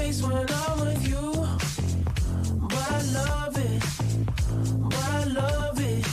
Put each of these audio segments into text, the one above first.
face when I'm with you, but I love it, but I love it.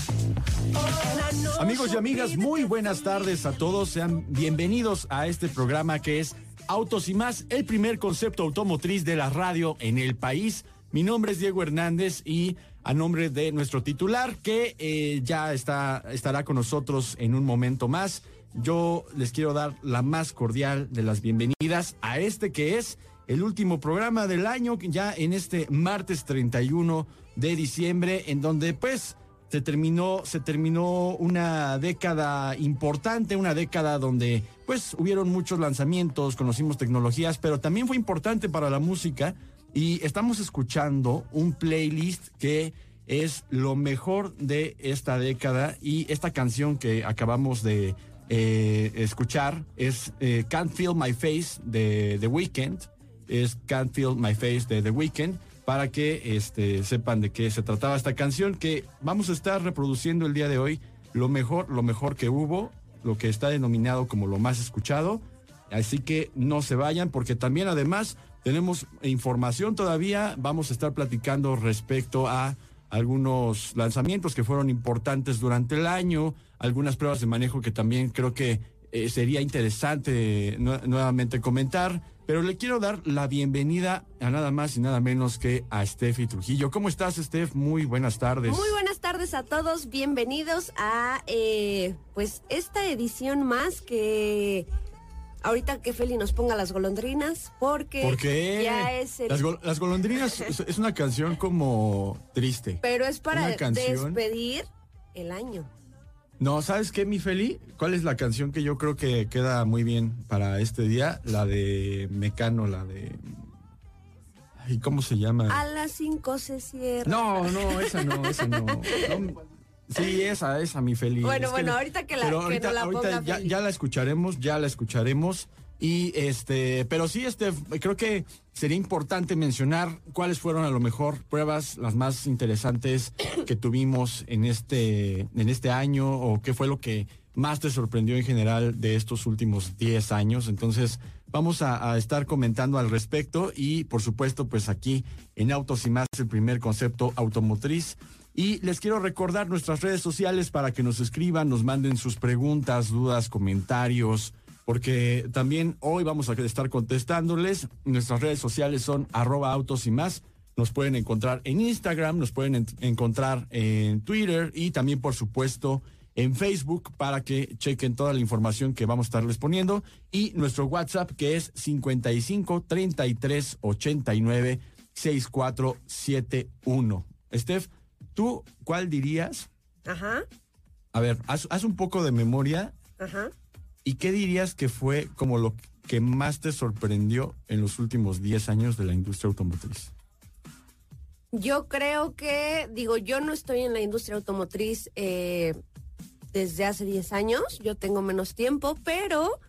Oh, and I know Amigos y amigas, muy buenas tardes a todos. Sean bienvenidos a este programa que es Autos y más, el primer concepto automotriz de la radio en el país. Mi nombre es Diego Hernández y a nombre de nuestro titular que eh, ya está, estará con nosotros en un momento más, yo les quiero dar la más cordial de las bienvenidas a este que es el último programa del año, ya en este martes 31 de diciembre, en donde pues se terminó, se terminó una década importante, una década donde pues hubieron muchos lanzamientos, conocimos tecnologías, pero también fue importante para la música y estamos escuchando un playlist que es lo mejor de esta década y esta canción que acabamos de eh, escuchar es eh, Can't Feel My Face de The Weeknd, es Can't Feel My Face de The Weeknd para que este, sepan de qué se trataba esta canción que vamos a estar reproduciendo el día de hoy. Lo mejor, lo mejor que hubo, lo que está denominado como lo más escuchado. Así que no se vayan porque también además tenemos información todavía. Vamos a estar platicando respecto a algunos lanzamientos que fueron importantes durante el año, algunas pruebas de manejo que también creo que eh, sería interesante nu- nuevamente comentar, pero le quiero dar la bienvenida a nada más y nada menos que a Steffi Trujillo. ¿Cómo estás, Steph? Muy buenas tardes. Muy buenas tardes a todos, bienvenidos a eh, pues esta edición más que ahorita que Feli nos ponga las golondrinas porque ¿Por qué? ya es el Las, gol- las golondrinas es, una canción como triste. pero es para despedir el año. No, ¿sabes qué, mi Feli? ¿Cuál es la canción que yo creo que queda muy bien para este día? La de Mecano, la de... Ay, ¿Cómo se llama? A las 5 se cierra. No, no, esa no, esa no. No, Sí, esa, esa, mi Feli. Bueno, Es bueno, ahorita que la- pero que ahorita, nos la ahorita ponga ya, Feli. ya la escucharemos, ya la escucharemos. Y este, pero sí, este, creo que sería importante mencionar cuáles fueron a lo mejor pruebas las más interesantes que tuvimos en este, en este año o qué fue lo que más te sorprendió en general de estos últimos 10 años. Entonces, vamos a, a estar comentando al respecto y, por supuesto, pues aquí en Autos y más, el primer concepto automotriz. Y les quiero recordar nuestras redes sociales para que nos escriban, nos manden sus preguntas, dudas, comentarios, porque también hoy vamos a estar contestándoles. Nuestras redes sociales son arroba autos y más. Nos pueden encontrar en Instagram, nos pueden en- encontrar en Twitter y también, por supuesto, en Facebook para que chequen toda la información que vamos a estarles poniendo. Y nuestro WhatsApp que es 55 33 89 6471. Steph, ¿tú cuál dirías? Ajá, A ver, haz, haz un poco de memoria ajá. Y qué dirías que fue como lo que más te sorprendió en los últimos 10 años de la industria automotriz. Yo creo que, digo, yo no estoy en la industria automotriz eh, desde hace 10 años, yo tengo menos tiempo, pero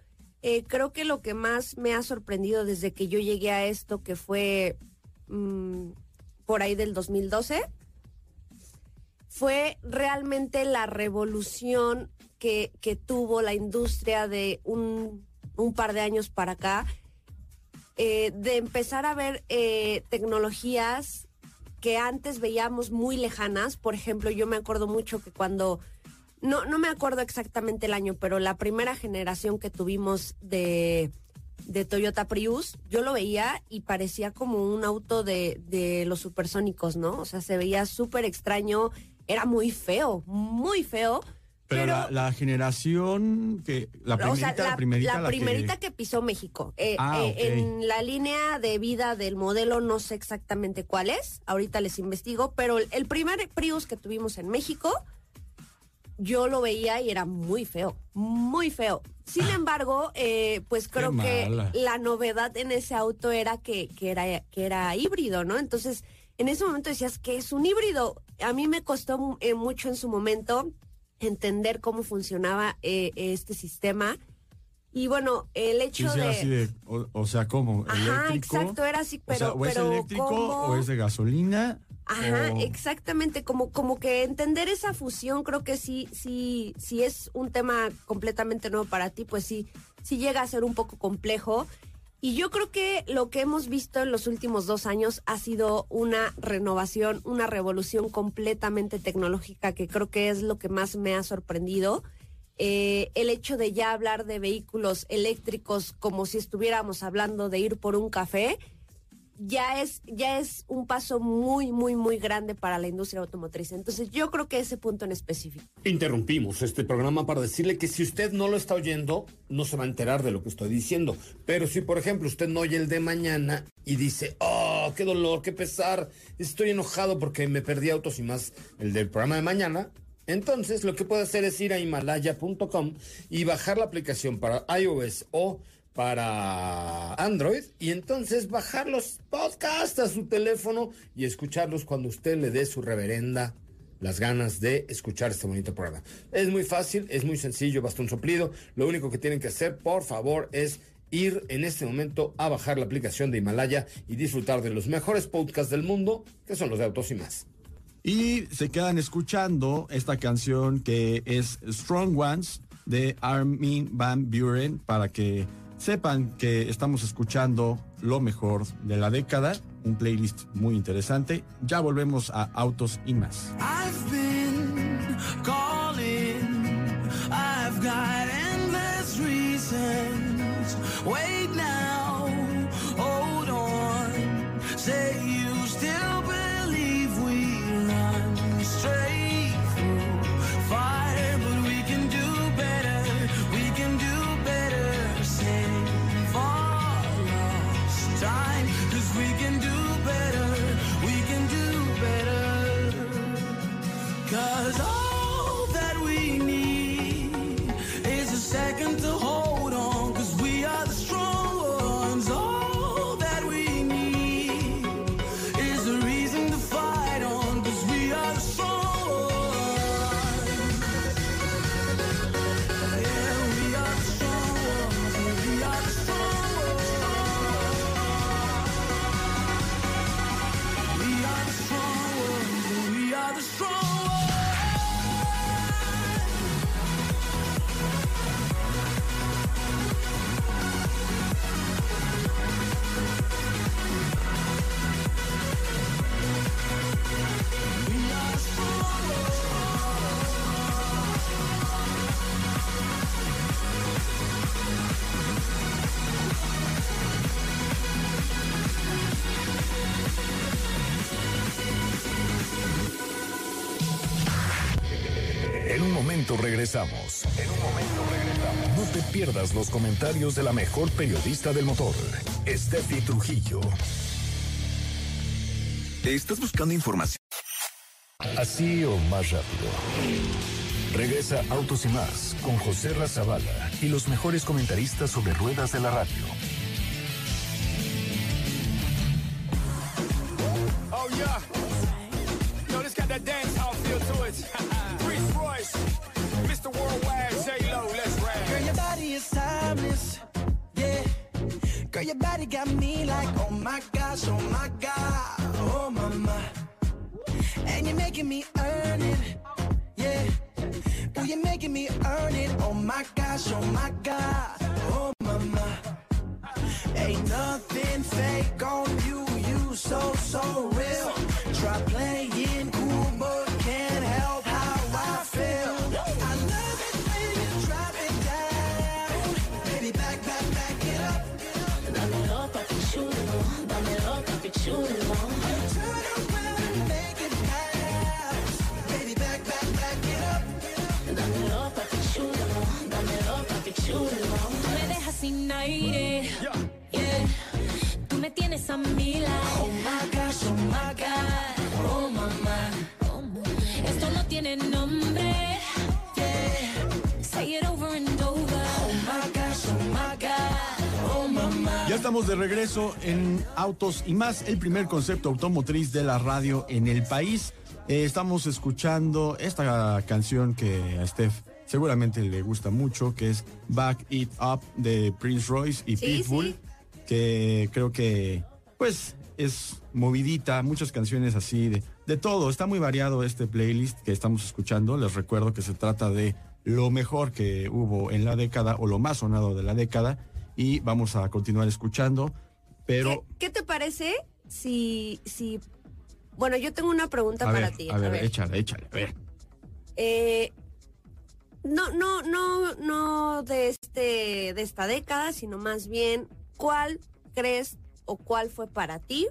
eh, creo que lo que más me ha sorprendido desde que yo llegué a esto, que fue mm, por ahí del 2012, fue realmente la revolución que, tuvo la industria de un, un par de años para acá, eh, de empezar a ver eh, tecnologías que antes veíamos muy lejanas. Por ejemplo, yo me acuerdo mucho que cuando, no, no me acuerdo exactamente el año, pero la primera generación que tuvimos de, de Toyota Prius, yo lo veía y parecía como un auto de, de los supersónicos, ¿no? O sea, se veía súper extraño, era muy feo, muy feo. Pero, la, la generación que la O primerita, sea, la, primerita, la que- primerita que... pisó México. Eh, Ah, eh. En la línea de vida del modelo no sé exactamente cuál es, ahorita les investigo, pero el, el primer Prius que tuvimos en México, yo lo veía y era muy feo, muy feo. Sin embargo, eh, pues creo que la novedad en ese auto era que, que era que era híbrido, ¿no? Entonces, en ese momento decías que es un híbrido. A mí me costó eh, mucho en su momento entender cómo funcionaba eh, este sistema. Y bueno, el hecho sí, de... así de, o, o sea, ¿cómo? Ajá, ¿Eléctrico? exacto, era así, pero... o sea, o es pero eléctrico ¿cómo? o es de gasolina. Ajá, o- exactamente, como, como que entender esa fusión creo que sí, sí, sí es un tema completamente nuevo para ti, pues sí, sí llega a ser un poco complejo. Y yo creo que lo que hemos visto en los últimos dos años ha sido una renovación, una revolución completamente tecnológica que creo que es lo que más me ha sorprendido. Eh, el hecho de ya hablar de vehículos eléctricos como si estuviéramos hablando de ir por un café, ya es, ya es un paso muy, muy, muy grande para la industria automotriz. Entonces yo creo que ese punto en específico. Interrumpimos este programa para decirle que si usted no lo está oyendo, no se va a enterar de lo que estoy diciendo. Pero si, por ejemplo, usted no oye el de mañana y dice, oh, qué dolor, qué pesar, estoy enojado porque me perdí autos y más el del programa de mañana, entonces lo que puede hacer es ir a himalaya.com y bajar la aplicación para iOS o para Android y entonces bajar los podcasts a su teléfono y escucharlos cuando usted le dé su reverenda las ganas de escuchar este bonito programa. Es muy fácil, es muy sencillo, basta un soplido. Lo único que tienen que hacer, por favor, es ir en este momento a bajar la aplicación de Himalaya y disfrutar de los mejores podcasts del mundo, que son los de autos y más. Y se quedan escuchando esta canción que es Strong Ones de Armin Van Buren para que sepan que estamos escuchando lo mejor de la década, un playlist muy interesante. Ya volvemos a Autos y más. Wait now, hold on. Say you still regresamos. En un momento regresamos. No te pierdas los comentarios de la mejor periodista del motor, Steffi Trujillo. ¿Estás buscando información? Así o más rápido. Regresa Autos y más con José Razabala y los mejores comentaristas sobre ruedas de la radio. Got me like, oh my gosh, oh my god, oh my. And you're making me earn it. Yeah. Ooh, you're making me earn it. Oh my gosh, oh my god, oh my. Ain't nothing fake on you, you so, so real. Try playing cool, aire, yeah. Tú me tienes a mi lado. Oh my gosh, oh my God, oh mamá. Esto no tiene nombre, yeah. Say it over and over. Oh my gosh, oh my God, oh mamá. Ya estamos de regreso en Autos y más, el primer concepto automotriz de la radio en el país. Eh, estamos escuchando esta canción que a Steph seguramente le gusta mucho, que es Back It Up de Prince Royce y Sí, Pitbull, sí. que creo que pues es movidita, muchas canciones así de, de todo. Está muy variado este playlist que estamos escuchando. Les recuerdo que se trata de lo mejor que hubo en la década o lo más sonado de la década y vamos a continuar escuchando. Pero ¿Qué, qué te parece si, si... Bueno, yo tengo una pregunta a para ver, ti. a ver, échale, échale, a ver. Eh, no, no, no, no de este, de esta década, sino más bien, ¿cuál crees o cuál fue para ti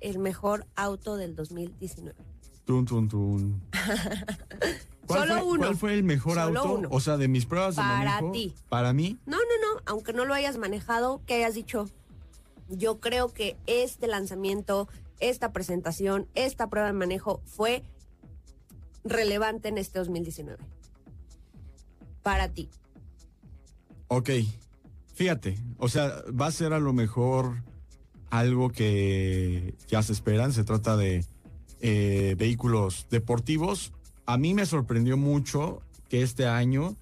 el mejor auto del 2019? Tun, tun, tun. ¿Cuál Solo fue, uno. ¿Cuál fue el mejor Solo auto? uno. O sea, de mis pruebas de Para manejo. ti. Para mí, No, no, no, aunque no lo hayas manejado, que hayas dicho, yo creo que este lanzamiento, esta presentación, esta prueba de manejo fue relevante en este 2019. Para ti. Ok, fíjate, o sea, va a ser a lo mejor algo que ya se esperan, se trata de eh, vehículos deportivos. A mí me sorprendió mucho que este año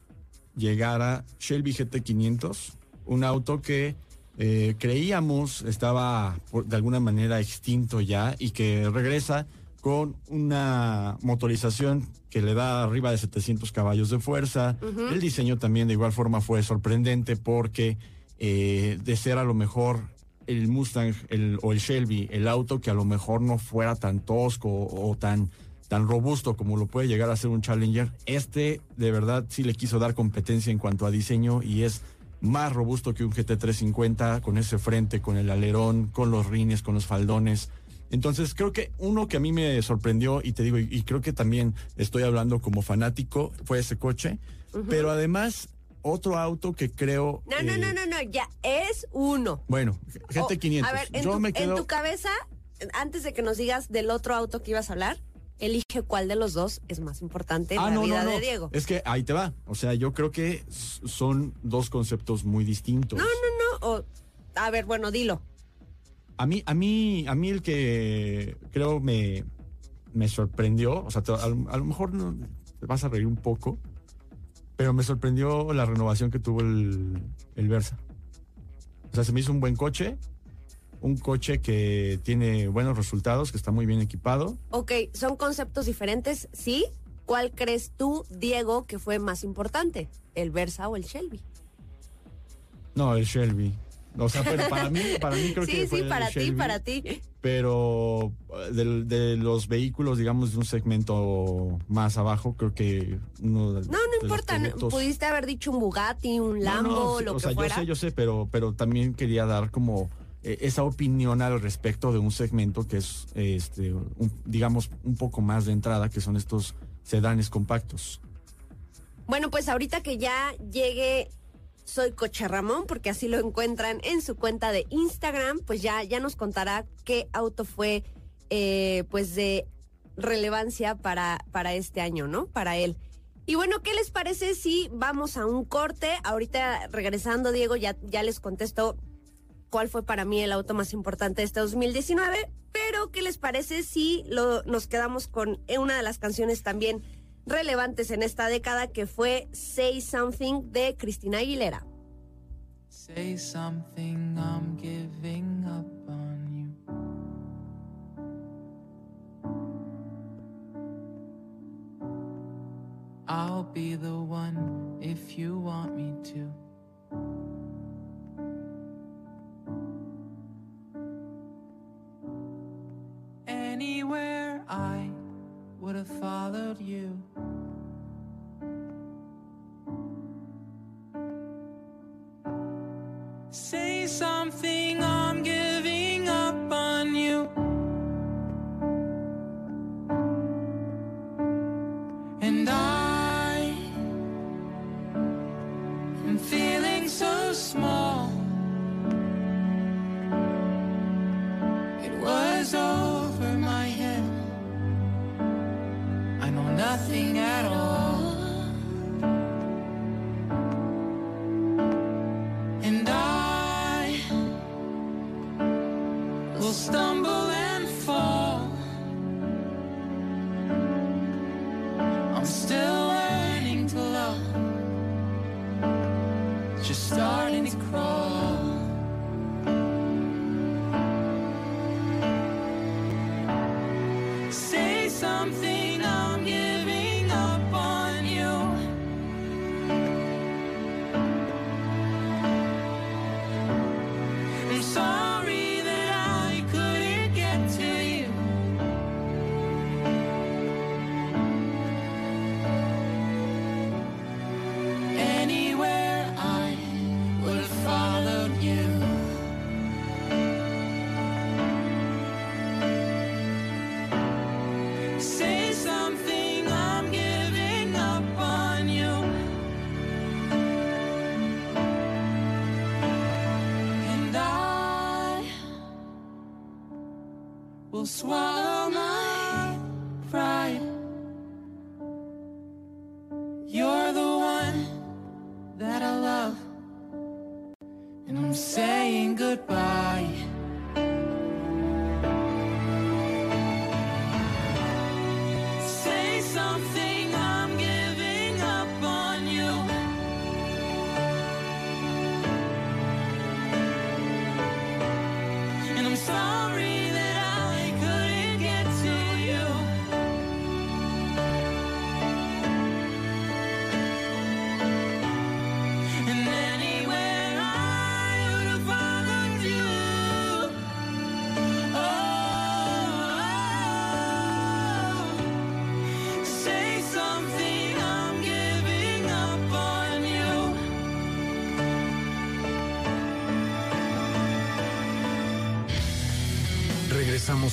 llegara Shelby GT500, un auto que eh, creíamos estaba por- de alguna manera extinto ya y que regresa con una motorización que le da arriba de 700 caballos de fuerza. El diseño también de igual forma fue sorprendente porque eh, de ser a lo mejor el Mustang el- o el Shelby, el auto que a lo mejor no fuera tan tosco o, tan, tan robusto como lo puede llegar a ser un Challenger, este de verdad sí le quiso dar competencia en cuanto a diseño y es más robusto que un GT350 con ese frente, con el alerón, con los rines, con los faldones. Entonces creo que uno que a mí me sorprendió y te digo, y, y creo que también estoy hablando como fanático, fue ese coche, pero además otro auto que creo... No, no, eh, no, no, no, ya es uno. Bueno, O, GT500. a ver, en, Yo tu, me en quedo... tu cabeza, antes de que nos digas del otro auto que ibas a hablar, elige cuál de los dos es más importante en Ah, la no, vida no, no. de Diego. Es que ahí te va. O sea, yo creo que son dos conceptos muy distintos. No, no, no. o- a ver, bueno, dilo. A mí, a mí, a mí el que creo me, me sorprendió, o sea, te- a, lo- a lo mejor no, te vas a reír un poco, pero me sorprendió la renovación que tuvo el, el Versa. O sea, se me hizo un buen coche, un coche que tiene buenos resultados, que está muy bien equipado. Ok, son conceptos diferentes, ¿sí? ¿Cuál crees tú, Diego, que fue más importante? ¿El Versa o el Shelby? No, el Shelby. O sea, pero para mí, para mí creo sí, que sí, el para ti, para ti. pero eh, del- de, los vehículos, digamos, de un segmento más abajo, creo que uno de, No, no de importa. Pudiste haber dicho un Bugatti, un No, Lambo, no, lo o que sea, fuera. yo sé, yo sé, pero, pero también quería dar como eh, esa opinión al respecto de un segmento que es, eh, este, un- digamos, un poco más de entrada, que son estos sedanes compactos. Bueno, pues ahorita que ya llegue Soy Coche Ramón, porque así lo encuentran en su cuenta de Instagram, pues ya, ya nos contará qué auto fue eh, pues de relevancia para, para este año, ¿no? Para él. Y bueno, ¿qué les parece si vamos a un corte? Ahorita regresando, Diego, ya, ya les contesto cuál fue para mí el auto más importante de este 2019. Pero, ¿qué les parece si lo, nos quedamos con una de las canciones también relevantes en esta década que fue Say Something de Cristina Aguilera? Say something, I'm giving up on you. I'll be the one if you want me to. Anywhere I would have followed you.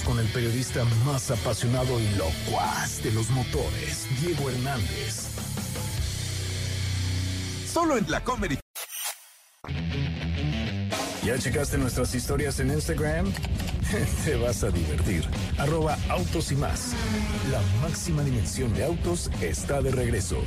Con el periodista más apasionado y locuaz de los motores, Diego Hernández. Solo en la Comedy. ¿Ya checaste nuestras historias en Instagram? Te vas a divertir. Arroba autos y más. La máxima dimensión de autos está de regreso.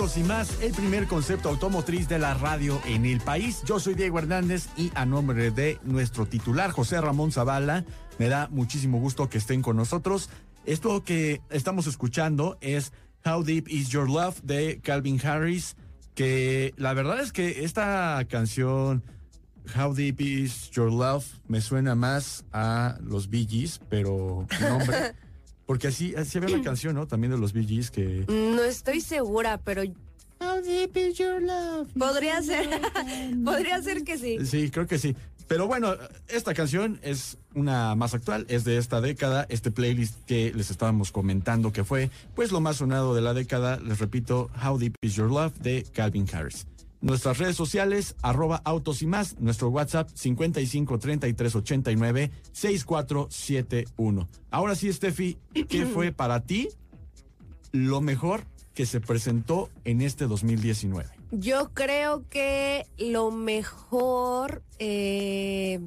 Y más, el primer concepto automotriz de la radio en el país. Yo soy Diego Hernández y a nombre de nuestro titular José Ramón Zavala, me da muchísimo gusto que estén con nosotros. Esto que estamos escuchando es How Deep Is Your Love de Calvin Harris que la verdad es que esta canción How Deep Is Your Love me suena más a los Bee pero nombre. Porque así, así había la canción, ¿no? También de los Bee Gees que... No estoy segura, pero How deep is your love? podría ser, podría ser que sí. Sí, creo que sí. Pero bueno, esta canción es una más actual, es de esta década, este playlist que les estábamos comentando que fue pues lo más sonado de la década, les repito, How Deep Is Your Love de Calvin Harris. Nuestras redes sociales, arroba autos y más, nuestro WhatsApp 55 33 89 6471. Ahora sí, Steffi, ¿qué fue para ti lo mejor que se presentó en este 2019? Yo creo que lo mejor eh,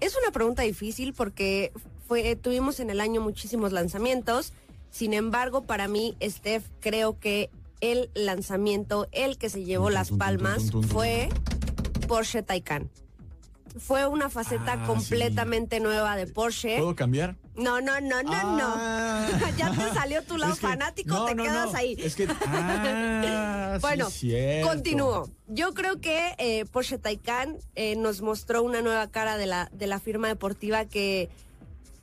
es una pregunta difícil porque fue tuvimos en el año muchísimos lanzamientos. Sin embargo, para mí, Steph, creo que el lanzamiento, el que se llevó las palmas, fue Porsche Taycan. Fue una faceta Ah, completamente nueva de Porsche. ¿Puedo cambiar? No, no, no, no, Ah. no. ya te salió tu lado Es que- fanático, no, te no, quedas no. ahí. Es que. Ah, sí, Bueno, cierto. Continúo. Yo creo que eh, Porsche Taycan eh, nos mostró una nueva cara de la, de la firma deportiva que,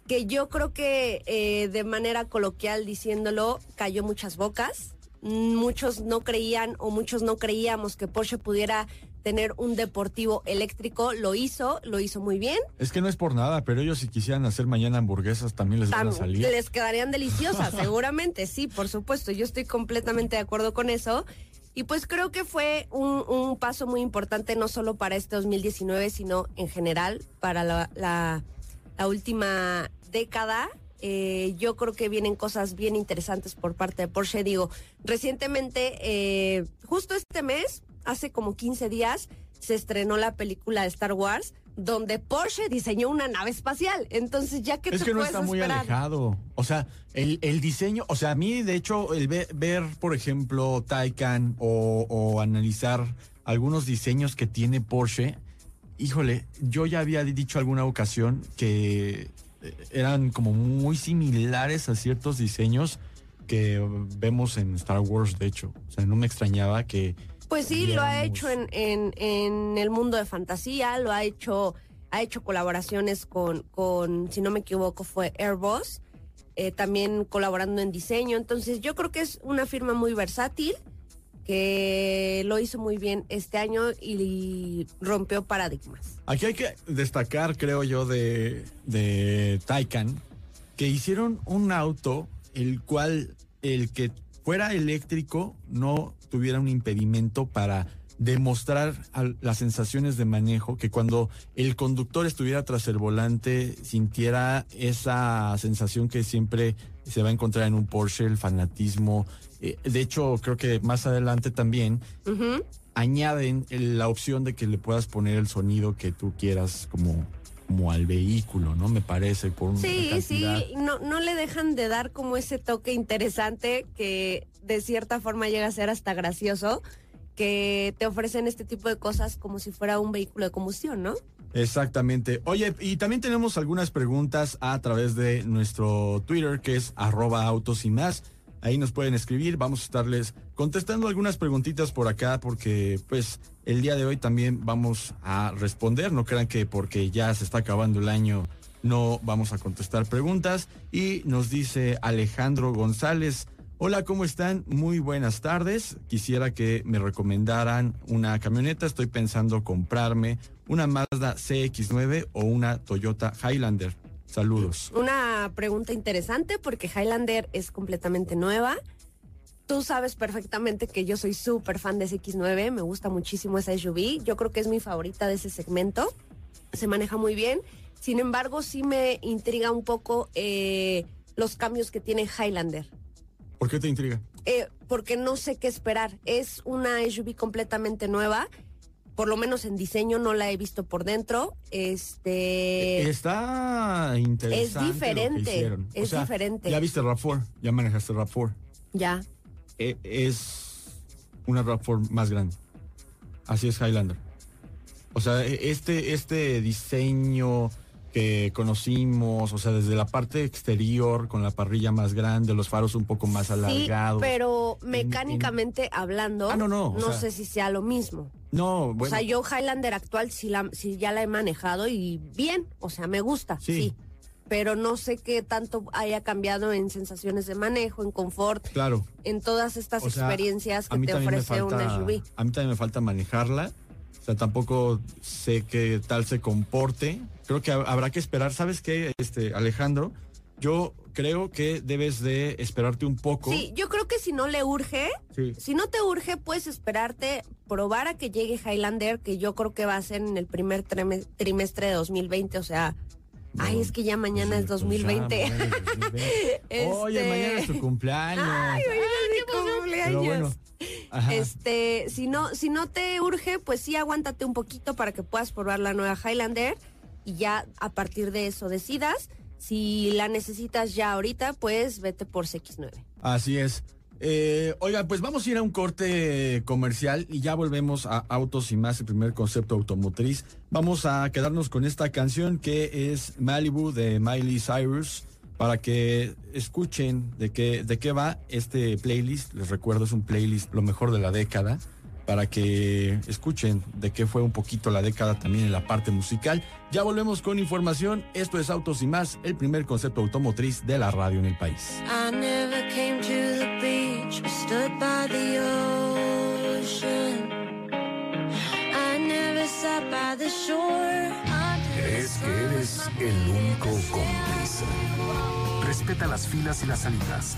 que yo creo que eh, de manera coloquial diciéndolo cayó muchas bocas. Muchos no creían o muchos no creíamos que Porsche pudiera tener un deportivo eléctrico. Lo hizo, lo hizo muy bien. Es que no es por nada, pero ellos si quisieran hacer mañana hamburguesas también les van a salir. Les quedarían deliciosas, seguramente, sí, por supuesto. Yo estoy completamente de acuerdo con eso. Y pues creo que fue un, un paso muy importante, no solo para este 2019, sino en general, para la, la- la última década. Eh, yo creo que vienen cosas bien interesantes por parte de Porsche. Digo, recientemente, eh, justo este mes, hace como 15 días, se estrenó la película de Star Wars, donde Porsche diseñó una nave espacial. Entonces, ya que Es te que no puedes está muy esperar? alejado. O sea, el, el diseño, o sea, a mí de hecho el ve- ver, por ejemplo, Taycan o, o analizar algunos diseños que tiene Porsche, híjole, yo ya había dicho alguna ocasión que eran como muy similares a ciertos diseños que vemos en Star Wars, de hecho. O sea, no me extrañaba que... Pues sí, lo ha hecho en, en, en el mundo de fantasía, lo ha hecho, ha hecho colaboraciones con, con si no me equivoco, fue Airbus, eh, también colaborando en diseño. Entonces yo creo que es una firma muy versátil, que lo hizo muy bien este año y rompió paradigmas. Aquí hay que destacar, creo yo, de, de Taycan, que hicieron un auto el cual el que fuera eléctrico no tuviera un impedimento para demostrar las sensaciones de manejo, que cuando el conductor estuviera tras el volante sintiera esa sensación que siempre se va a encontrar en un Porsche, el fanatismo. Eh, de hecho, creo que más adelante también añaden la opción de que le puedas poner el sonido que tú quieras como, como al vehículo, ¿no? Me parece, por Sí, cantidad. sí, no, no le dejan de dar como ese toque interesante que de cierta forma llega a ser hasta gracioso, que te ofrecen este tipo de cosas como si fuera un vehículo de combustión, ¿no? Exactamente. Oye, y también tenemos algunas preguntas a través de nuestro Twitter, que es arroba autos y más. Ahí nos pueden escribir, vamos a estarles contestando algunas preguntitas por acá, porque pues el día de hoy también vamos a responder. No crean que porque ya se está acabando el año no vamos a contestar preguntas. Y nos dice Alejandro González. Hola, ¿cómo están? Muy buenas tardes. Quisiera que me recomendaran una camioneta. Estoy pensando comprarme una Mazda CX9 o una Toyota Highlander. Saludos. Una pregunta interesante porque Highlander es completamente nueva. Tú sabes perfectamente que yo soy súper fan de X9, me gusta muchísimo esa SUV. Yo creo que es mi favorita de ese segmento. Se maneja muy bien. Sin embargo, sí me intriga un poco eh, los cambios que tiene Highlander. ¿Por qué te intriga? Eh, porque no sé qué esperar. Es una SUV completamente nueva. Por lo menos en diseño no la he visto por dentro. Este. Está interesante. es lo que diferente, es diferente. Ya viste RAV4, ya manejaste RAV4. Ya. E- es una RAV4 más grande. Así es Highlander. O sea, e- este, este diseño que conocimos, o sea, desde la parte exterior, con la parrilla más grande, los faros un poco más Sí, alargados. pero mecánicamente hablando, Ah, no, no, o sea- sé si sea lo mismo. No, bueno. O sea, yo Highlander actual sí, la, sí ya la he manejado y bien, o sea, me gusta, Sí. sí. Pero no sé qué tanto haya cambiado en sensaciones de manejo, en confort, Claro. en todas estas O sea, experiencias que te ofrece un falta- SUV. A mí también me falta manejarla. O sea, tampoco sé qué tal se comporte. Creo que ha- habrá que esperar. ¿Sabes qué, este, Alejandro? Yo creo que debes de esperarte un poco. Sí, yo creo que si no le urge, Sí. si no te urge, puedes esperarte, probar a que llegue Highlander, que yo creo que va a ser en el primer trimestre de 20mente, o sea, ay, es que ya mañana es Pues 2020. ya, mañana es 2020. Oye, Este- mañana es tu cumpleaños. Ay, mañana es mi cumpleaños. Ajá. Este, si no, si no te urge, pues sí aguántate un poquito para que puedas probar la nueva Highlander y ya a partir de eso decidas. Si la necesitas ya ahorita, pues vete por CX9. Así es. Eh, oiga, pues vamos a ir a un corte comercial y ya volvemos a Autos y más, el primer concepto automotriz. Vamos a quedarnos con esta canción que es Malibu de Miley Cyrus para que escuchen de qué, de qué va este playlist. Les recuerdo, es un playlist lo mejor de la década para que escuchen de qué fue un poquito la década también en la parte musical. Ya volvemos con información. Esto es Autos y más, el primer concepto automotriz de la radio en el país. Stood by the ocean. I never sat by the shore. ¿Crees que eres el único prisa? Respeta las filas y las salidas.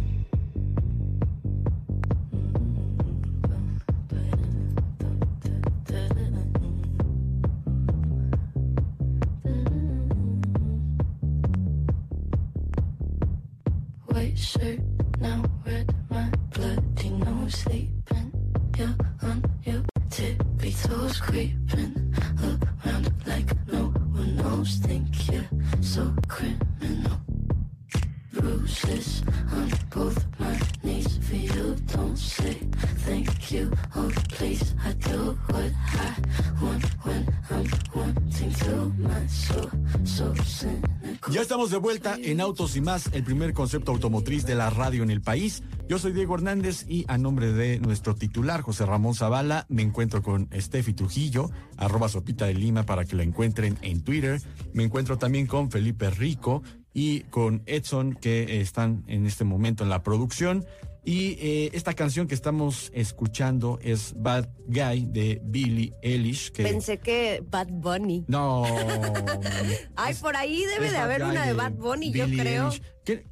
De vuelta en Autos y más, el primer concepto automotriz de la radio en el país. Yo soy Diego Hernández y a nombre de nuestro titular, José Ramón Zavala, me encuentro con Steffi Trujillo, arroba sopita de Lima para que la encuentren en Twitter. Me encuentro también con Felipe Rico y con Edson, que están en este momento en la producción. Y eh, esta canción que estamos escuchando es Bad Guy de Billie Eilish. Que... Pensé que Bad Bunny. No. Ay, por ahí debe de haber una de Bad Bunny, yo creo. Eilish. ¿Qué?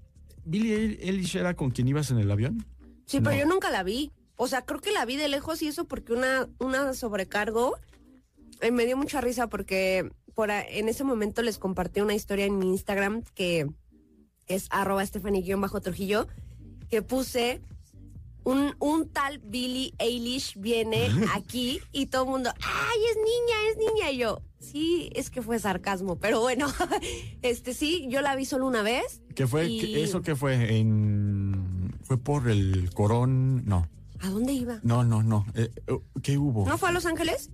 ¿Billie Eilish era con quien ibas en el avión? Sí, pero yo nunca la vi. O sea, creo que la vi de lejos y eso porque una, una sobrecargo eh, me dio mucha risa porque por en ese momento les compartí una historia en mi Instagram que es arroba bajo Trujillo, que puse un, un tal Billie Eilish viene aquí y todo el mundo, ay, es niña, es niña. Y yo, sí, es que fue sarcasmo, pero bueno, este sí, yo la vi solo una vez. ¿Qué fue? y- ¿Qué- ¿Eso qué fue? En... ¿Fue por el corón? No, ¿A dónde iba? no, no, no. Eh, ¿Qué hubo? ¿No fue a Los Ángeles?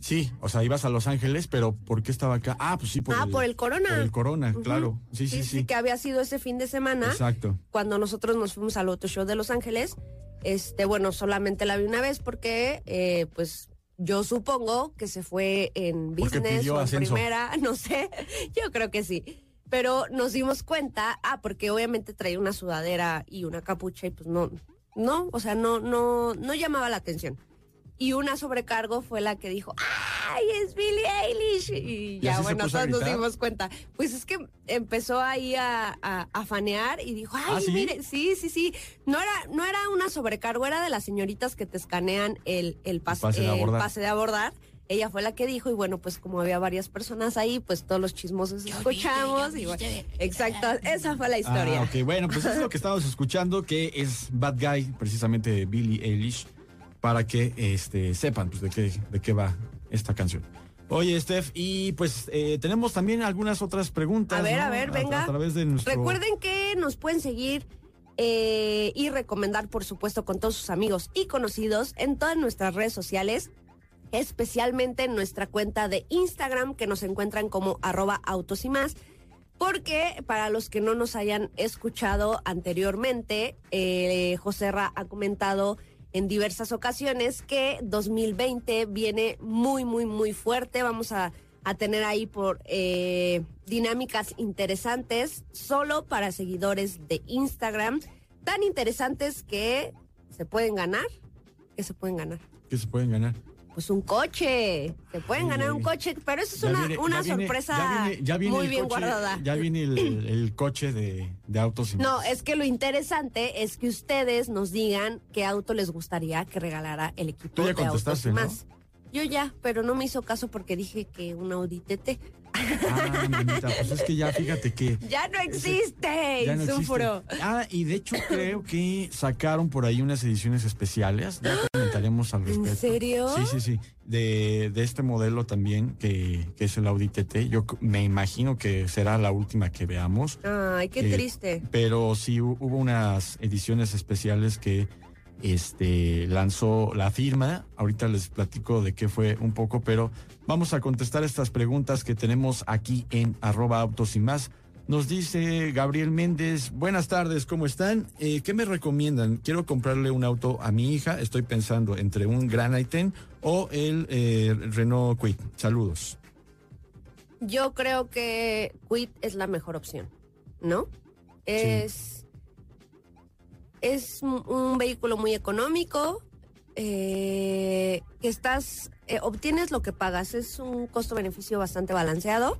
Sí, o sea, ibas a Los Ángeles, pero ¿por qué estaba acá? Ah, pues sí, por ah, el... por el corona. Por el corona, claro. Sí, sí, sí. que había sido ese fin de semana. Exacto. Cuando nosotros nos fuimos al Auto Show de Los Ángeles, este, bueno, solamente la vi una vez porque, eh, pues, yo supongo que se fue en business o en ascenso. primera, no sé, yo creo que sí. Pero nos dimos cuenta, ah, porque obviamente traía una sudadera y una capucha y pues no, no, o sea, no, no, no llamaba la atención. Y una sobrecargo fue la que dijo, ¡ay, es Billie Eilish! Y ya, bueno, todos nos dimos cuenta. Pues es que empezó ahí a, a, a fanear y dijo, ¡ay, ¿Ah, sí? mire! Sí, sí, sí. No era, no era una sobrecargo, era de las señoritas que te escanean el, el, pas- pase de el abordar. pase de abordar. Ella fue la que dijo y bueno, pues como había varias personas ahí, pues todos los chismosos escuchamos y bueno, exacto, esa fue la historia. Ah, ok, bueno, pues eso es lo que estamos escuchando, que es Bad Guy, precisamente de Billie Eilish, para que este, sepan pues, de, qué, de qué va esta canción. Oye, Steph, y pues eh, tenemos también algunas otras preguntas. A ver, ¿no? a ver, venga. A, través de nuestro... Recuerden que nos pueden seguir eh, y recomendar, por supuesto, con todos sus amigos y conocidos en todas nuestras redes sociales, especialmente en nuestra cuenta de Instagram, que nos encuentran como arroba autos y más. Porque para los que no nos hayan escuchado anteriormente, eh, José Ra ha comentado en diversas ocasiones que 2020 viene muy, muy, muy fuerte. Vamos a, a tener ahí por eh, dinámicas interesantes solo para seguidores de Instagram. Tan interesantes que se pueden ganar. que se pueden ganar? que se pueden ganar. Pues un coche. Se pueden ganar un coche, pero eso es Ya una, viene- una ya sorpresa ya viene- ya viene muy bien coche- guardada. Ya viene el, el coche de, de autos y No, más. es que lo interesante es que ustedes nos digan qué auto les gustaría que regalara el equipo Tú ya de autos y contestaste, ¿no? más. Yo ya, pero no me hizo caso porque dije que un Audi TT. Ah, manita, pues es que ya fíjate que Ya no existe, ya no existe. insufro. Ah, y de hecho creo que sacaron por ahí unas ediciones especiales. Ya comentaremos al respecto. serio? Sí, sí, sí. De, de este modelo también, que, que es el Audi TT. Yo me imagino que será la última que veamos. Ay, qué Eh, triste. Pero sí hu- hubo unas ediciones especiales que este lanzó la firma. Ahorita les platico de qué fue un poco, pero vamos a contestar estas preguntas que tenemos aquí en arroba autos y más. Nos dice Gabriel Méndez, buenas tardes, ¿cómo están? Eh, ¿Qué me recomiendan? Quiero comprarle un auto a mi hija, estoy pensando entre un Gran i10 o el eh, Renault Kwid. Saludos. Yo creo que Quid es la mejor opción, ¿no? Es, es un- vehículo muy económico, eh, que estás, eh, obtienes lo que pagas, es un costo-beneficio bastante balanceado.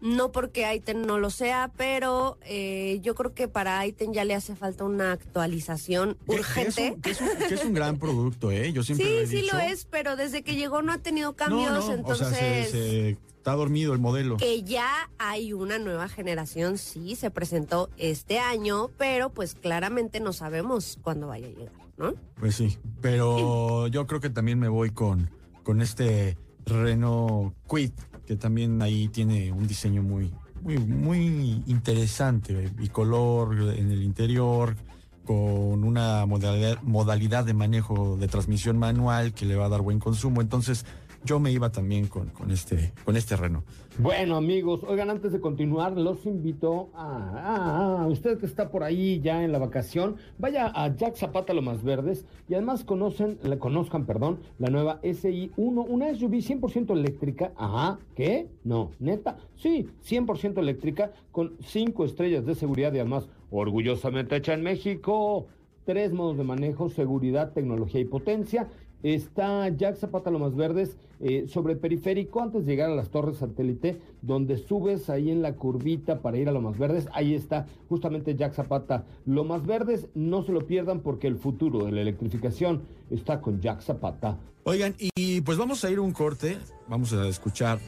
No porque Aiten no lo sea, pero eh, yo creo que para Aiten ya le hace falta una actualización Que- que es urgente. un- Que es, un, que es un gran producto, ¿eh? Yo siempre lo he Sí, sí dicho. lo es, pero desde que llegó no ha tenido cambios, no, no, entonces... o sea, se, se- está dormido el modelo. que ya hay una nueva generación, sí, se presentó este año, pero pues claramente no sabemos cuándo vaya a llegar, ¿no? Pues sí, pero yo creo que también me voy con, con este Renault Kwid, que también ahí tiene un diseño muy, muy, muy interesante, bicolor en el interior, con una modalidad, modalidad de manejo de transmisión manual que le va a dar buen consumo. Entonces, yo me iba también con, con este, con este Renault. Bueno, amigos, oigan, antes de continuar, los invito a, a- usted que está por ahí ya en la vacación, vaya a Jack Zapata Lo Más Verdes y además conocen, le conozcan, perdón, la nueva SI1, una SUV 100% eléctrica. Ajá, ¿qué? No, neta, sí, 100% eléctrica con cinco estrellas de seguridad y además orgullosamente hecha en México. Tres modos de manejo, seguridad, tecnología y potencia. Está Jack Zapata Lomas Verdes eh, sobre el periférico antes de llegar a las torres satélite, donde subes ahí en la curvita para ir a Lomas Verdes. Ahí está justamente Jack Zapata Lomas Verdes. No se lo pierdan porque el futuro de la electrificación está con Jack Zapata. Oigan, y pues vamos a ir a un corte. Vamos a escuchar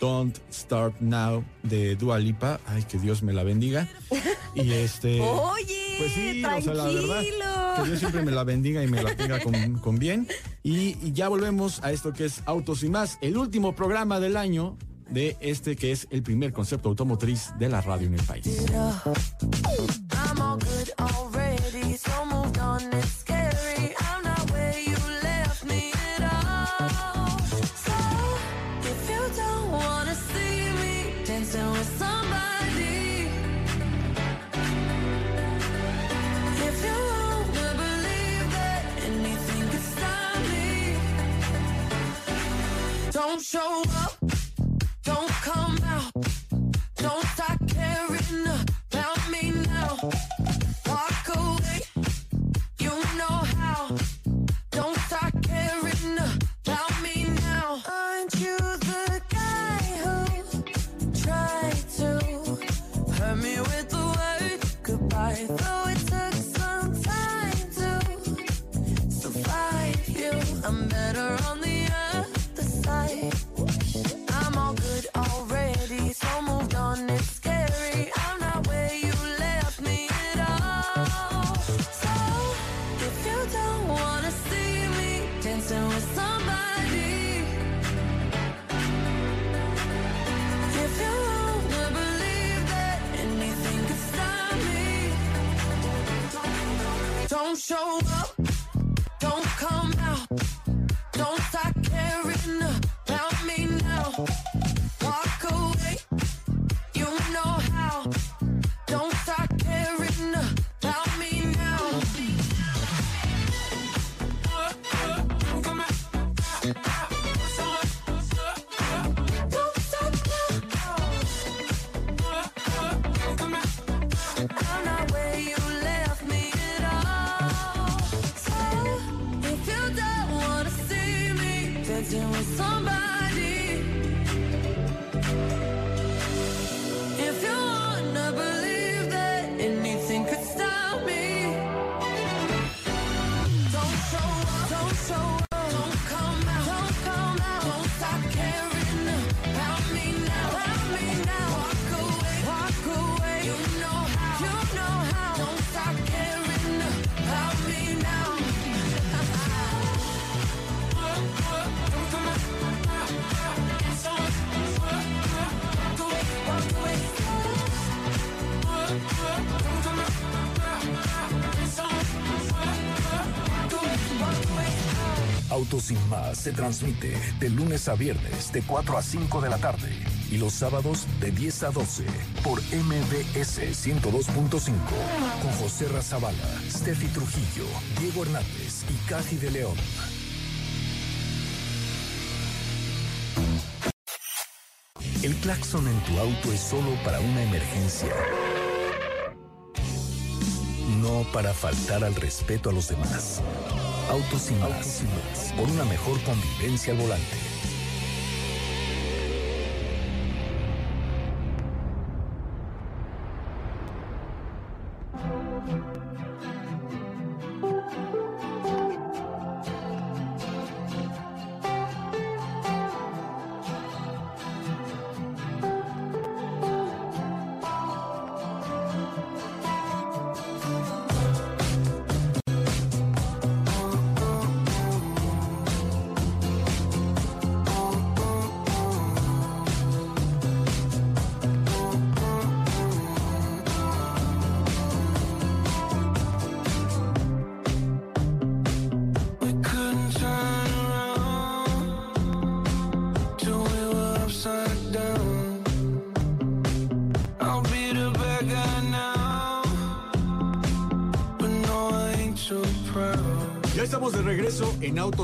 Don't Start Now de Dua Lipa. Ay, que Dios me la bendiga. Y este. Oye, pues sí, o sea, la verdad, tranquilo. Que Dios siempre me la bendiga y me la tenga con, con bien. Y, y ya volvemos a esto que es Autos y más, el último programa del año de este que es el primer concepto automotriz de la radio en el país. Show up, don't wanna see me dancing with somebody, if you wanna believe that anything could stop me, don't show up, se transmite de lunes a viernes de 4 a 5 de la tarde y los sábados de 10 a 12 por MBS 102.5 con José Razabala, Steffi Trujillo, Diego Hernández y Caji de León. El claxon en tu auto es solo para una emergencia. No para faltar al respeto a los demás. Autos sin más. Por una mejor convivencia al volante.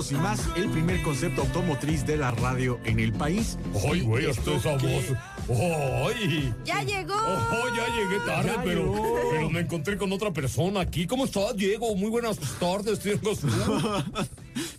Autos y más, el primer concepto automotriz de la radio en el país. Ay, güey, esto hasta esa voz. ¡Ay! ¡Ya llegó! Oh, ya llegué tarde, Ya pero, llegó. pero me encontré con otra persona aquí. ¿Cómo estás, Diego? Muy buenas tardes, Diego.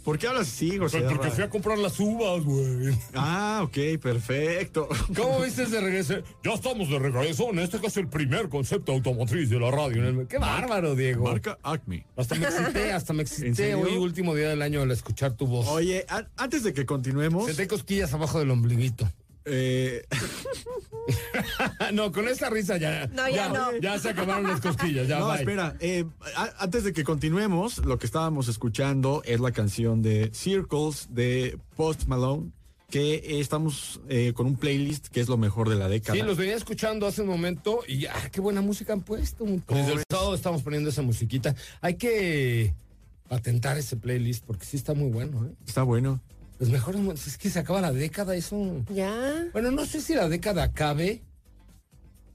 ¿Por qué hablas así, José? Pues porque fui a comprar las uvas, güey. Ah, ok, perfecto. ¿Cómo viste ese regreso? Ya estamos de regreso. En este caso, el primer concepto automotriz de la radio. en el- ¡Qué bárbaro, Diego! Marca Acme. Hasta me excité, hasta me ¿En excité hoy, último día del año, al escuchar tu voz. Oye, antes de que continuemos, Senté cosquillas abajo del ombliguito. Eh, no, con esa risa ya. No, ya no. Ya se acabaron las cosquillas, ya no, bye. espera, eh, a- antes de que continuemos, lo que estábamos escuchando es la canción de Circles de Post Malone, que estamos eh, con un playlist que es lo mejor de la década. Sí, los venía escuchando hace un momento y ah, qué buena música han puesto. Desde el sábado estamos poniendo esa musiquita. Hay que patentar ese playlist porque sí está muy bueno, ¿eh? Está bueno. Los mejores mo- es que se acaba la década, eso. Ya. Bueno, no sé si la década acabe.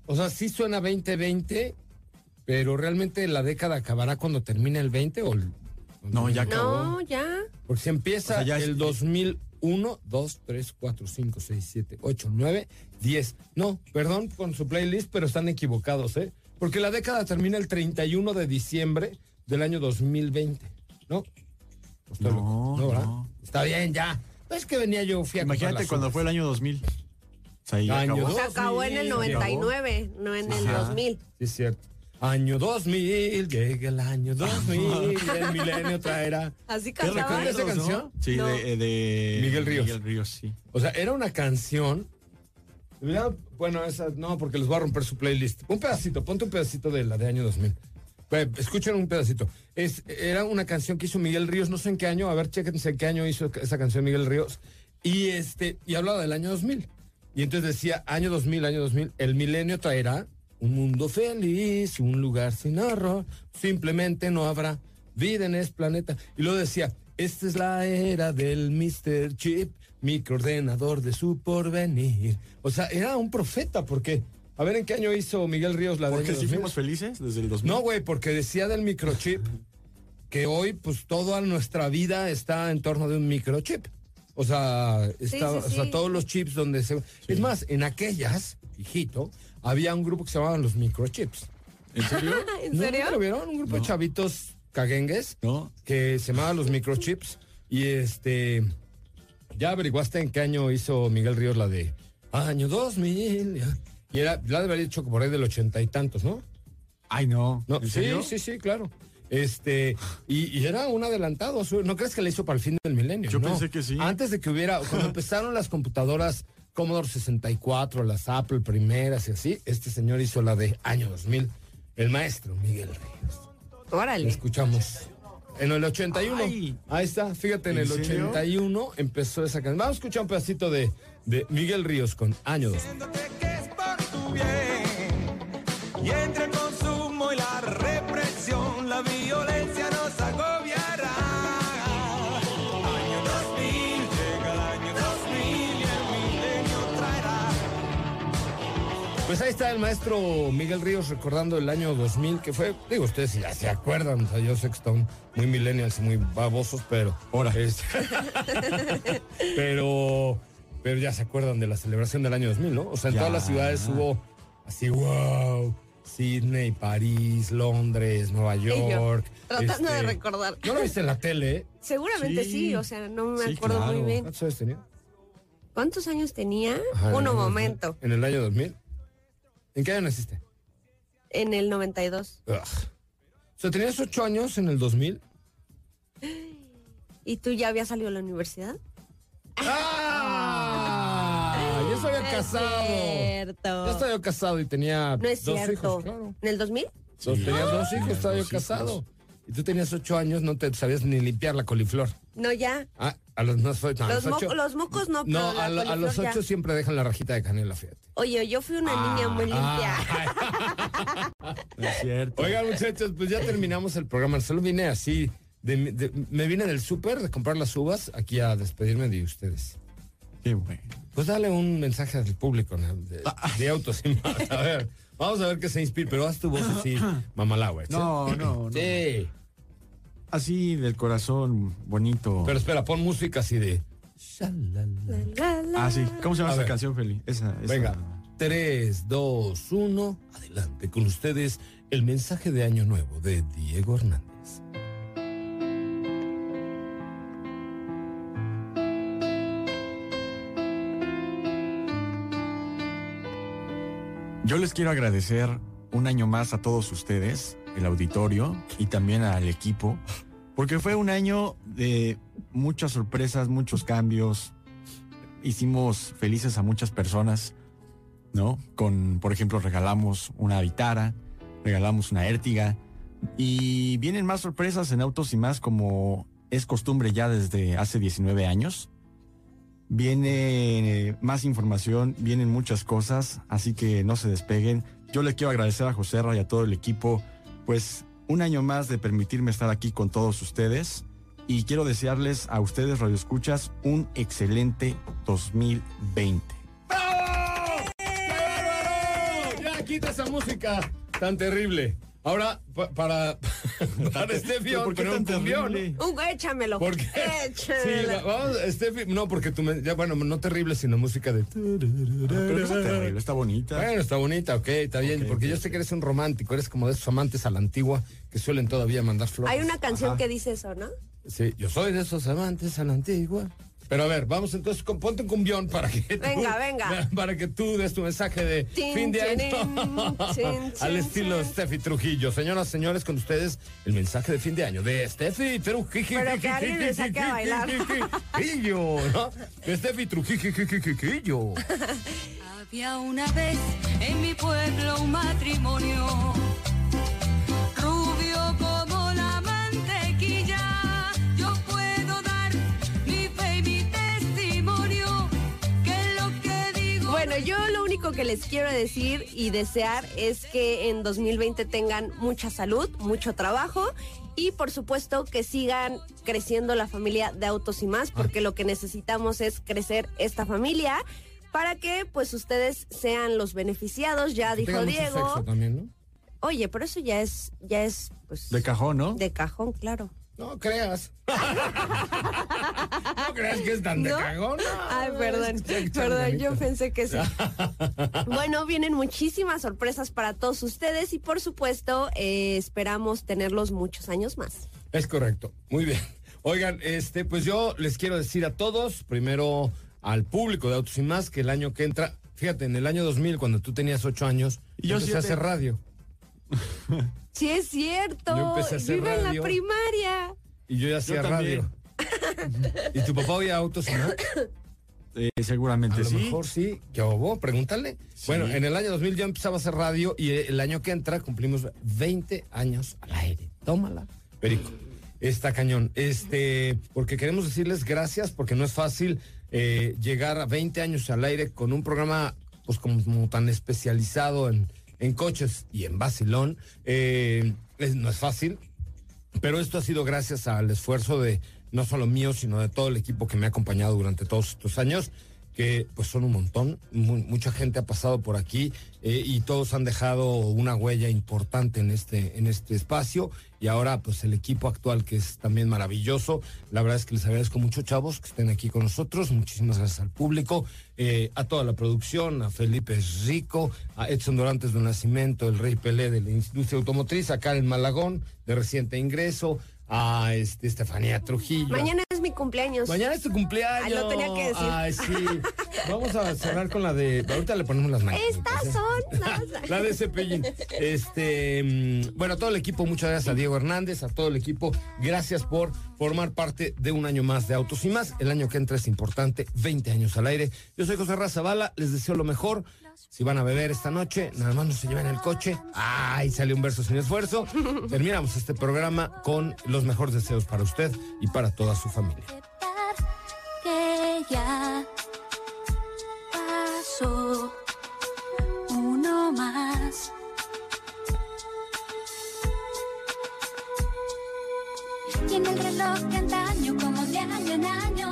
O sea, sí suena 2020, pero realmente la década acabará cuando termine el 20 o el- No, ya acabó. No, ya. Porque si empieza O sea, ya es- el 2001, 2, 3, 4, 5, 6, 7, 8, 9, 10. No, perdón con su playlist, pero están equivocados, ¿eh? Porque la década termina el 31 de diciembre del año 2020, ¿no? Pues No, no. Está bien, ya. Es que venía yo, fui a Imagínate cuando fue el año 2000. O sea, ahí Año acabó. dos. Se acabó en el 99, no en el Ajá. 2000. Sí, es cierto. Año 2000, llega el año 2000, y el milenio traerá. Así ¿Te recuerdas cantaba. esa canción? Sí, No. de, de Miguel Ríos. Miguel Ríos, sí. O sea, era una canción. Bueno, esa no, porque les voy a romper su playlist. Un pedacito, ponte un pedacito de la de año 2000. Escuchen un pedacito. Era una canción que hizo Miguel Ríos, no sé en qué año, a ver, chéquense en qué año hizo esa canción Miguel Ríos. Y este, y hablaba del año 2000. Y entonces decía, año 2000, año 2000, el milenio traerá un mundo feliz, un lugar sin horror, simplemente no habrá vida en este planeta. Y luego decía, esta es la era del Mr. Chip, microordenador de su porvenir. O sea, era un profeta, porque, a ver, ¿en qué año hizo Miguel Ríos la de Porque sí 2000? fuimos felices desde el 2000. No, güey, porque decía del microchip que hoy, pues, toda nuestra vida está en torno de un microchip. O sea, está, sí, o sea sí. todos los chips donde se... Es más, en aquellas, hijito, había un grupo que se llamaban los microchips. ¿En serio? ¿En ¿No, serio? ¿nunca lo vieron? Un grupo de chavitos caguengues No. que se llamaban los microchips. Y este... ¿Ya averiguaste en qué año hizo Miguel Ríos la de año 2000? Y era, la de haber dicho por ahí del ochenta y tantos, ¿no? Ay, no. No, ¿En sí, serio? sí, sí, claro. Este, y, y era un adelantado. ¿No crees que le hizo para el fin del milenio? Yo No. pensé que sí. Antes de que hubiera, cuando empezaron las computadoras Commodore 64, las Apple primeras y así, este señor hizo la de año 2000. El maestro Miguel Ríos. Le Órale. escuchamos. En el 81. Ay. Ahí está, fíjate, en, ¿En el serio? 81 empezó esa canción. Vamos a escuchar un pedacito de, de Miguel Ríos con año 2000. Bien. Y entre el consumo y la represión, la violencia nos agobiará. Año 2000, llega el año 2000 y el milenio traerá. Pues ahí está el maestro Miguel Ríos recordando el año 2000, que fue, digo, ustedes ya se acuerdan, o sea, yo sé que están muy millennials y muy babosos, pero... Ahora. es- pero, pero ya se acuerdan de la celebración del año 2000, ¿no? O sea, en Ya. todas las ciudades hubo así, wow, Sydney, París, Londres, Nueva yo, York. tratando de este, recordar. ¿No lo viste en la tele? eh? Seguramente sí. Sí. o sea, no me Sí, acuerdo claro. muy bien. ¿Cuántos años tenía? ¿Cuántos años tenía? Ajá, en el Uno año 2000. momento. En el año 2000. ¿En qué año naciste? En el 92. Ugh. O sea, tenías ocho años en el 2000. ¿Y tú ya habías salido de la universidad? ¡Ah! Casado. cierto. Yo estaba yo casado y tenía No es dos cierto. hijos, claro. ¿En el 2000? Dos, tenía dos hijos, estaba yo hijos. casado. Y tú tenías ocho años, no te sabías ni limpiar la coliflor. No, ya. Ah, a los, no, fue- no, a los, los ocho. mo- los mocos no, pero no, la a, lo- a coliflor los ya. ocho siempre dejan la rajita de canela, fíjate. Oye, yo fui una niña muy limpia. No es cierto. Oigan, muchachos, pues ya terminamos el programa. Solo vine así. de- de- me vine del súper de comprar las uvas aquí a despedirme de ustedes. Qué bueno. Pues dale un mensaje al público ¿no? de, de autos y más. A ver, vamos a ver qué se inspira, pero haz tu voz así, mamalagüe. ¿sí? No, no, no. Sí. Así del corazón, bonito. Pero espera, pon música así de. Ah, sí. ¿Cómo se llama A esa ver. canción, Feli? Esa, esa. Venga. 3, 2, 1. Adelante con ustedes el mensaje de Año Nuevo de Diego Hernández. Yo les quiero agradecer un año más a todos ustedes, el auditorio y también al equipo, porque fue un año de muchas sorpresas, muchos cambios. Hicimos felices a muchas personas, ¿no? Con, por ejemplo, regalamos una Vitara, regalamos una Értiga y vienen más sorpresas en Autos y más como es costumbre ya desde hace 19 años. Viene más información, vienen muchas cosas, así que no se despeguen. Yo le quiero agradecer a José Ra y a todo el equipo, pues un año más de permitirme estar aquí con todos ustedes. Y quiero desearles a ustedes, Radio Escuchas, un excelente 2020. ¡Bravo! ¡Qué bárbaro! Ya quita esa música tan terrible. Ahora, pa- para, para Steffi, ¿Pero por qué poner un cumbión. Uh, échamelo. ¿Por qué? Échamelo. Sí, va- vamos, Steffi, no, porque tú me, ya, bueno, no terrible, sino música de... Pero no está terrible, está bonita. Bueno, está bonita, ok, está bien, porque yo sé que eres un romántico, eres como de esos amantes a la antigua que suelen todavía mandar flores. Hay una canción que dice eso, ¿no? Sí, yo soy de esos amantes a la antigua. Pero a ver, vamos entonces, con, ponte un cumbión para que tú, Venga, venga. para que tú des tu mensaje de Chin, fin de año chin, al estilo chin. Steffi Trujillo. Señoras, señores, con ustedes el mensaje de fin de año de Steffi Trujillo. Pero que alguien me saque a bailar. Trujillo, ¿no? De Steffi Trujillo. Había una vez en mi pueblo un matrimonio Bueno, yo lo único que les quiero decir y desear es que en 2020 tengan mucha salud, mucho trabajo y por supuesto que sigan creciendo la familia de Autos y más, porque lo que necesitamos es crecer esta familia para que pues ustedes sean los beneficiados, ya dijo Tenga mucho Diego. sexo también, ¿no? Oye, pero eso ya es ya es pues De cajón, ¿no? de cajón, claro. No creas. no creas que es tan de ¿No? cagón. no, Ay, perdón, perdón, yo pensé que sí. Bueno, vienen muchísimas sorpresas para todos ustedes y por supuesto eh, esperamos tenerlos muchos años más. Es correcto, muy bien. Oigan, este, pues yo les quiero decir a todos, primero al público de Autos y Más, que el año que entra, fíjate, en el año 2000, cuando tú tenías ocho años, yo empecé a siete. hacer radio. Sí, es cierto. Yo empecé a hacer iba en la primaria. Y yo ya hacía radio. ¿Y tu papá oía Autos y Más? Eh, A seguramente lo sí. mejor sí. ¿Qué hubo? Pregúntale. Bueno, en el año 2000 yo empezaba a hacer radio y el año que entra cumplimos 20 años al aire. Tómala. Perico. Está cañón. Este, porque queremos decirles gracias porque no es fácil eh, llegar a 20 años al aire con un programa pues como, como tan especializado en, en coches y en Basilón. Eh, no es fácil. Pero esto ha sido gracias al esfuerzo de no solo mío, sino de todo el equipo que me ha acompañado durante todos estos años, que pues son un montón. Mu- mucha gente ha pasado por aquí eh, y todos han dejado una huella importante en este, en este espacio. Y ahora pues el equipo actual que es también maravilloso. La verdad es que les agradezco mucho, chavos, que estén aquí con nosotros. Muchísimas gracias al público, eh, a toda la producción, a Felipe Rico, a Edson Dorantes del Nacimiento, el Rey Pelé de la industria automotriz, a Karen Malagón de reciente ingreso, a este, Estefanía Trujillo. Mañana es mi cumpleaños. Mañana es tu cumpleaños. Ay, lo tenía que decir. Ay, sí. Vamos a cerrar con la de. Ahorita le ponemos las manos. Estas son las... La de Cepillín. Este, mm, bueno, a todo el equipo, muchas gracias a Diego Hernández, a todo el equipo, gracias por formar parte de un año más de Autos y Más. El año que entra es importante, 20 años al aire. Yo soy José Razabala, les deseo lo mejor. Si van a beber esta noche, nada más no se lleven el coche. Ay, salió un verso sin esfuerzo. Terminamos este programa con los mejores deseos para usted y para toda su familia. que ya pasó uno más. Y en el reloj de antaño, como de año en año,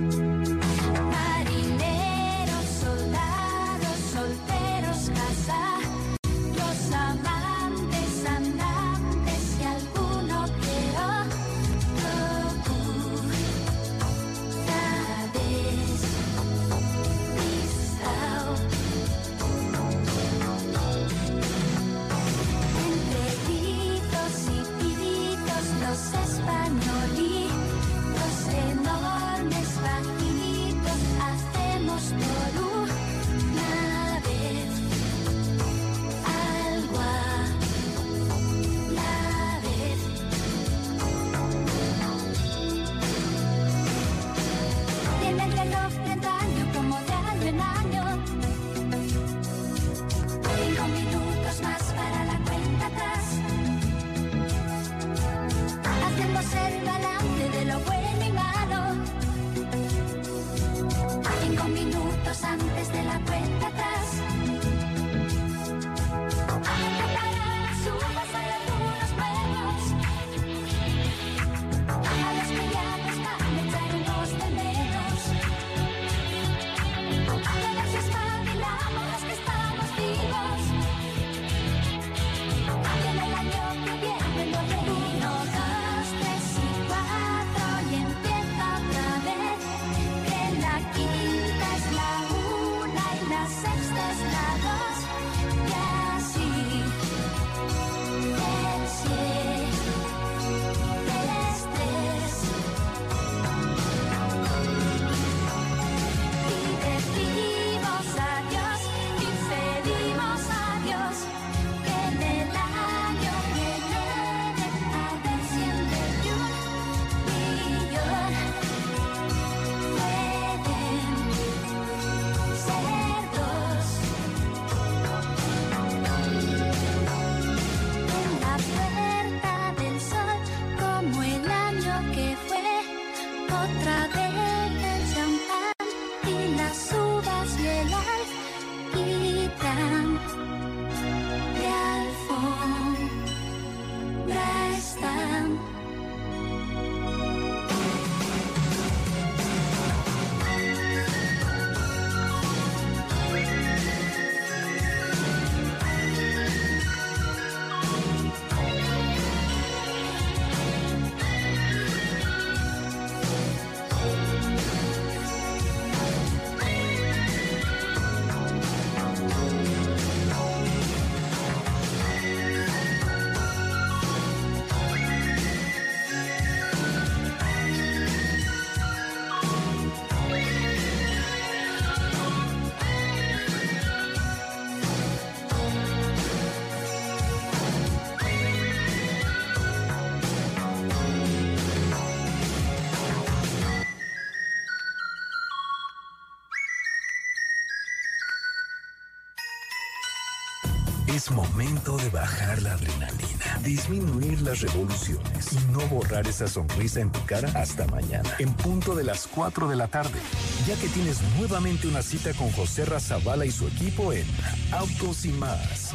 Es momento de bajar la adrenalina, disminuir las revoluciones y no borrar esa sonrisa en tu cara hasta mañana, en punto de las 4 de la tarde, ya que tienes nuevamente una cita con José Razabala y su equipo en Autos y más.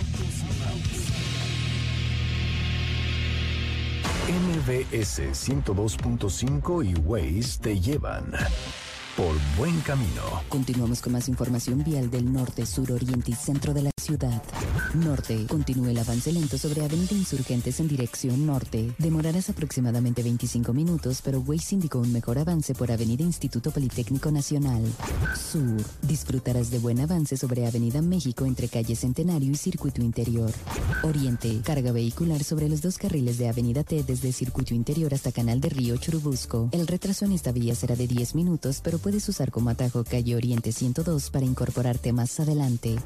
MBS 102.5 y Waze te llevan por buen camino. Continuamos con más información vial del norte, sur, oriente y centro de la ciudad. Norte. Continúa el avance lento sobre Avenida Insurgentes en dirección norte. Demorarás aproximadamente 25 minutos, pero Waze indicó un mejor avance por Avenida Instituto Politécnico Nacional. Sur. Disfrutarás de buen avance sobre Avenida México entre calle Centenario y Circuito Interior. Oriente. Carga vehicular sobre los dos carriles de Avenida T desde Circuito Interior hasta Canal de Río Churubusco. El retraso en esta vía será de 10 minutos, pero puedes usar como atajo calle Oriente 102 para incorporarte más adelante.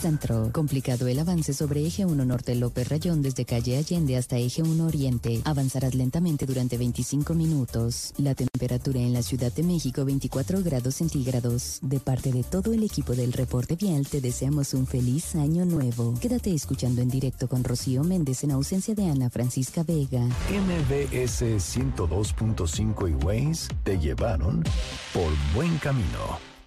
Centro. Complicado el avance sobre eje 1 Norte López Rayón desde calle Allende hasta eje 1 Oriente. Avanzarás lentamente durante 25 minutos. La temperatura en la Ciudad de México 24 grados centígrados. De parte de todo el equipo del reporte vial te deseamos un feliz año nuevo. Quédate escuchando en directo con Rocío Méndez en ausencia de Ana Francisca Vega. MBS 102.5 y Waze te llevaron por buen camino.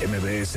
MBS